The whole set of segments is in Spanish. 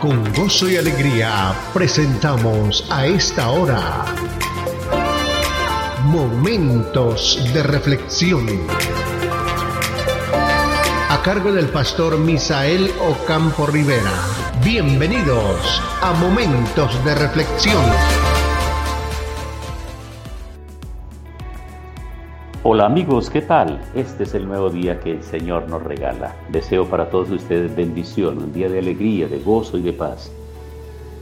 Con gozo y alegría presentamos a esta hora Momentos de Reflexión. A cargo del pastor Misael Ocampo Rivera. Bienvenidos a Momentos de Reflexión. Hola amigos, ¿qué tal? Este es el nuevo día que el Señor nos regala. Deseo para todos ustedes bendición, un día de alegría, de gozo y de paz.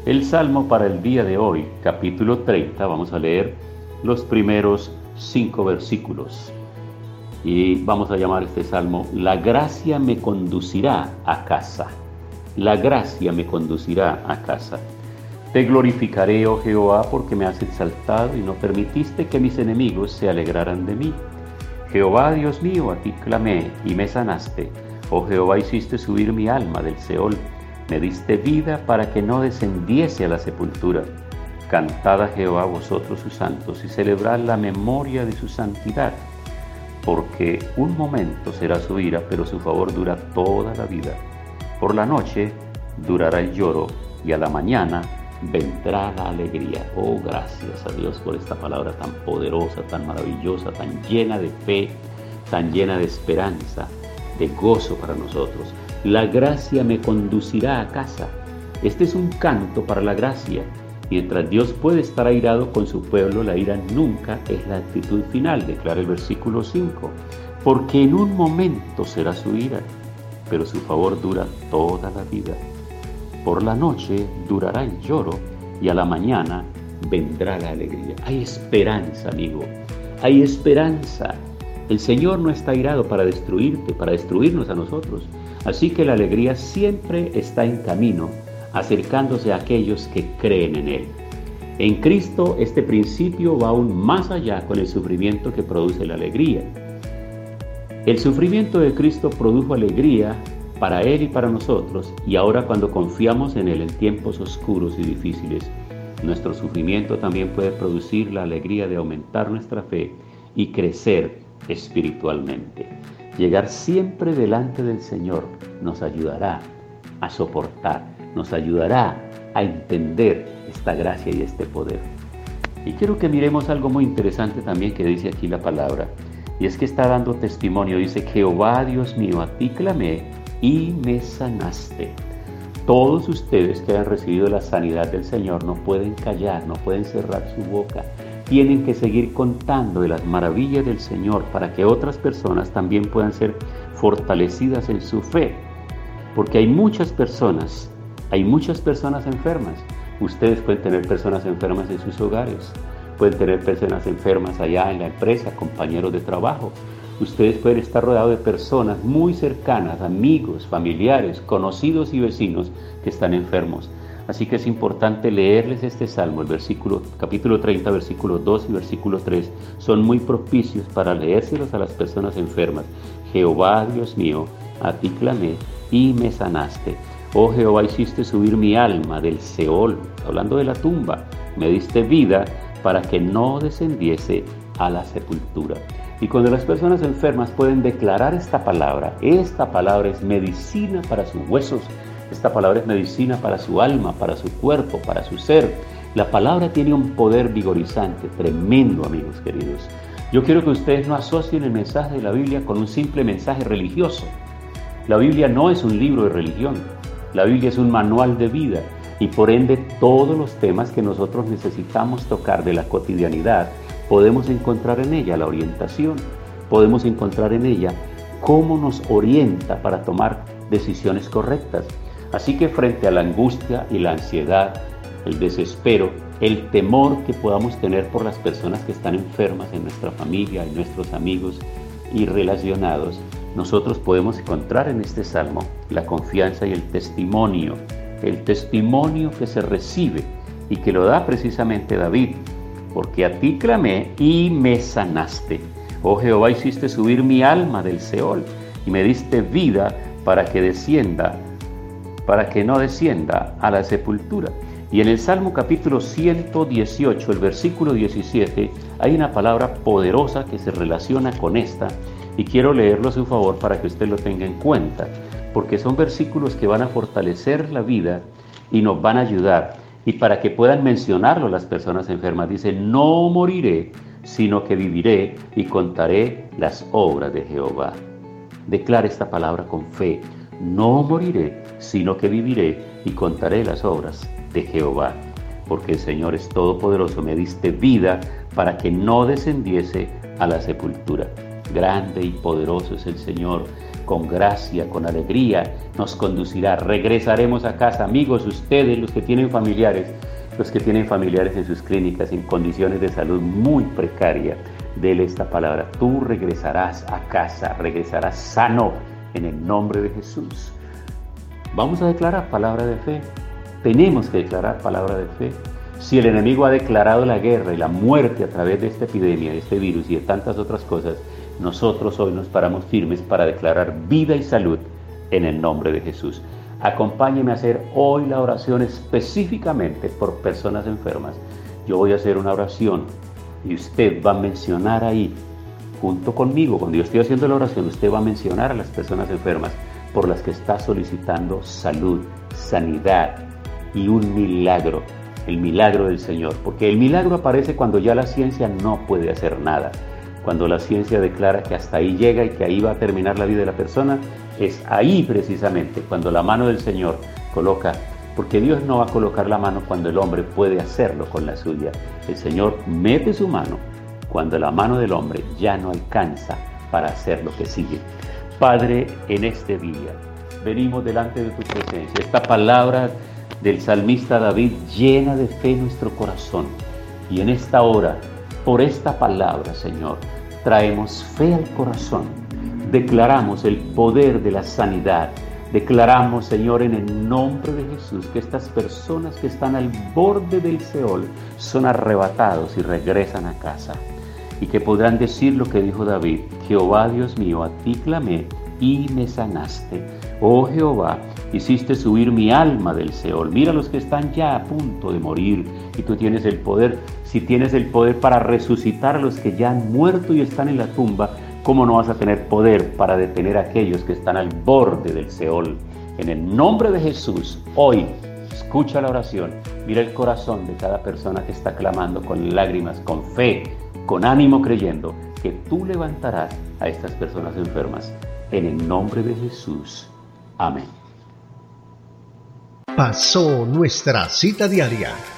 El Salmo para el día de hoy, capítulo 30, vamos a leer los primeros cinco versículos. Y vamos a llamar este salmo, La gracia me conducirá a casa. La gracia me conducirá a casa. Te glorificaré, oh Jehová, porque me has exaltado y no permitiste que mis enemigos se alegraran de mí. Jehová, Dios mío, a ti clamé y me sanaste. Oh Jehová, hiciste subir mi alma del Seol. Me diste vida para que no descendiese a la sepultura. Cantad a Jehová vosotros sus santos y celebrad la memoria de su santidad. Porque un momento será su ira, pero su favor dura toda la vida. Por la noche durará el lloro y a la mañana vendrá la alegría. Oh, gracias a Dios por esta palabra tan poderosa, tan maravillosa, tan llena de fe, tan llena de esperanza, de gozo para nosotros. La gracia me conducirá a casa. Este es un canto para la gracia. Mientras Dios puede estar airado con su pueblo, la ira nunca es la actitud final, declara el versículo 5. Porque en un momento será su ira, pero su favor dura toda la vida. Por la noche durará el lloro y a la mañana vendrá la alegría. Hay esperanza, amigo. Hay esperanza. El Señor no está irado para destruirte, para destruirnos a nosotros. Así que la alegría siempre está en camino, acercándose a aquellos que creen en Él. En Cristo este principio va aún más allá con el sufrimiento que produce la alegría. El sufrimiento de Cristo produjo alegría para Él y para nosotros, y ahora cuando confiamos en Él en tiempos oscuros y difíciles, nuestro sufrimiento también puede producir la alegría de aumentar nuestra fe y crecer espiritualmente. Llegar siempre delante del Señor nos ayudará a soportar, nos ayudará a entender esta gracia y este poder. Y quiero que miremos algo muy interesante también que dice aquí la palabra. Y es que está dando testimonio, dice, Jehová Dios mío, a ti clamé y me sanaste. Todos ustedes que han recibido la sanidad del Señor no pueden callar, no pueden cerrar su boca. Tienen que seguir contando de las maravillas del Señor para que otras personas también puedan ser fortalecidas en su fe. Porque hay muchas personas, hay muchas personas enfermas. Ustedes pueden tener personas enfermas en sus hogares, pueden tener personas enfermas allá en la empresa, compañeros de trabajo, Ustedes pueden estar rodeados de personas muy cercanas, amigos, familiares, conocidos y vecinos que están enfermos. Así que es importante leerles este salmo, el versículo, capítulo 30, versículos 2 y versículo 3. Son muy propicios para leérselos a las personas enfermas. Jehová, Dios mío, a ti clamé y me sanaste. Oh Jehová, hiciste subir mi alma del Seol, hablando de la tumba. Me diste vida para que no descendiese a la sepultura. Y cuando las personas enfermas pueden declarar esta palabra, esta palabra es medicina para sus huesos, esta palabra es medicina para su alma, para su cuerpo, para su ser. La palabra tiene un poder vigorizante, tremendo, amigos queridos. Yo quiero que ustedes no asocien el mensaje de la Biblia con un simple mensaje religioso. La Biblia no es un libro de religión, la Biblia es un manual de vida y por ende todos los temas que nosotros necesitamos tocar de la cotidianidad podemos encontrar en ella la orientación, podemos encontrar en ella cómo nos orienta para tomar decisiones correctas. Así que frente a la angustia y la ansiedad, el desespero, el temor que podamos tener por las personas que están enfermas en nuestra familia, en nuestros amigos y relacionados, nosotros podemos encontrar en este salmo la confianza y el testimonio, el testimonio que se recibe y que lo da precisamente David porque a ti clamé y me sanaste. Oh Jehová, hiciste subir mi alma del Seol y me diste vida para que descienda, para que no descienda a la sepultura. Y en el Salmo capítulo 118, el versículo 17, hay una palabra poderosa que se relaciona con esta y quiero leerlo a su favor para que usted lo tenga en cuenta, porque son versículos que van a fortalecer la vida y nos van a ayudar. Y para que puedan mencionarlo las personas enfermas, dice, no moriré, sino que viviré y contaré las obras de Jehová. Declara esta palabra con fe, no moriré, sino que viviré y contaré las obras de Jehová. Porque el Señor es todopoderoso, me diste vida para que no descendiese a la sepultura. Grande y poderoso es el Señor, con gracia, con alegría, nos conducirá. Regresaremos a casa, amigos, ustedes, los que tienen familiares, los que tienen familiares en sus clínicas en condiciones de salud muy precaria. Dele esta palabra, tú regresarás a casa, regresarás sano en el nombre de Jesús. Vamos a declarar palabra de fe. Tenemos que declarar palabra de fe. Si el enemigo ha declarado la guerra y la muerte a través de esta epidemia, de este virus y de tantas otras cosas, nosotros hoy nos paramos firmes para declarar vida y salud en el nombre de Jesús. Acompáñeme a hacer hoy la oración específicamente por personas enfermas. Yo voy a hacer una oración y usted va a mencionar ahí, junto conmigo, cuando yo estoy haciendo la oración, usted va a mencionar a las personas enfermas por las que está solicitando salud, sanidad y un milagro, el milagro del Señor. Porque el milagro aparece cuando ya la ciencia no puede hacer nada cuando la ciencia declara que hasta ahí llega y que ahí va a terminar la vida de la persona, es ahí precisamente cuando la mano del Señor coloca, porque Dios no va a colocar la mano cuando el hombre puede hacerlo con la suya. El Señor mete su mano cuando la mano del hombre ya no alcanza para hacer lo que sigue. Padre, en este día venimos delante de tu presencia. Esta palabra del salmista David llena de fe nuestro corazón. Y en esta hora, por esta palabra, Señor, traemos fe al corazón, declaramos el poder de la sanidad, declaramos, Señor, en el nombre de Jesús, que estas personas que están al borde del Seol son arrebatados y regresan a casa, y que podrán decir lo que dijo David, Jehová Dios mío, a ti clamé y me sanaste. Oh Jehová, hiciste subir mi alma del Seol. Mira los que están ya a punto de morir y tú tienes el poder. Si tienes el poder para resucitar a los que ya han muerto y están en la tumba, ¿cómo no vas a tener poder para detener a aquellos que están al borde del Seol? En el nombre de Jesús, hoy, escucha la oración. Mira el corazón de cada persona que está clamando con lágrimas, con fe, con ánimo creyendo que tú levantarás a estas personas enfermas. En el nombre de Jesús. Amén pasó nuestra cita diaria.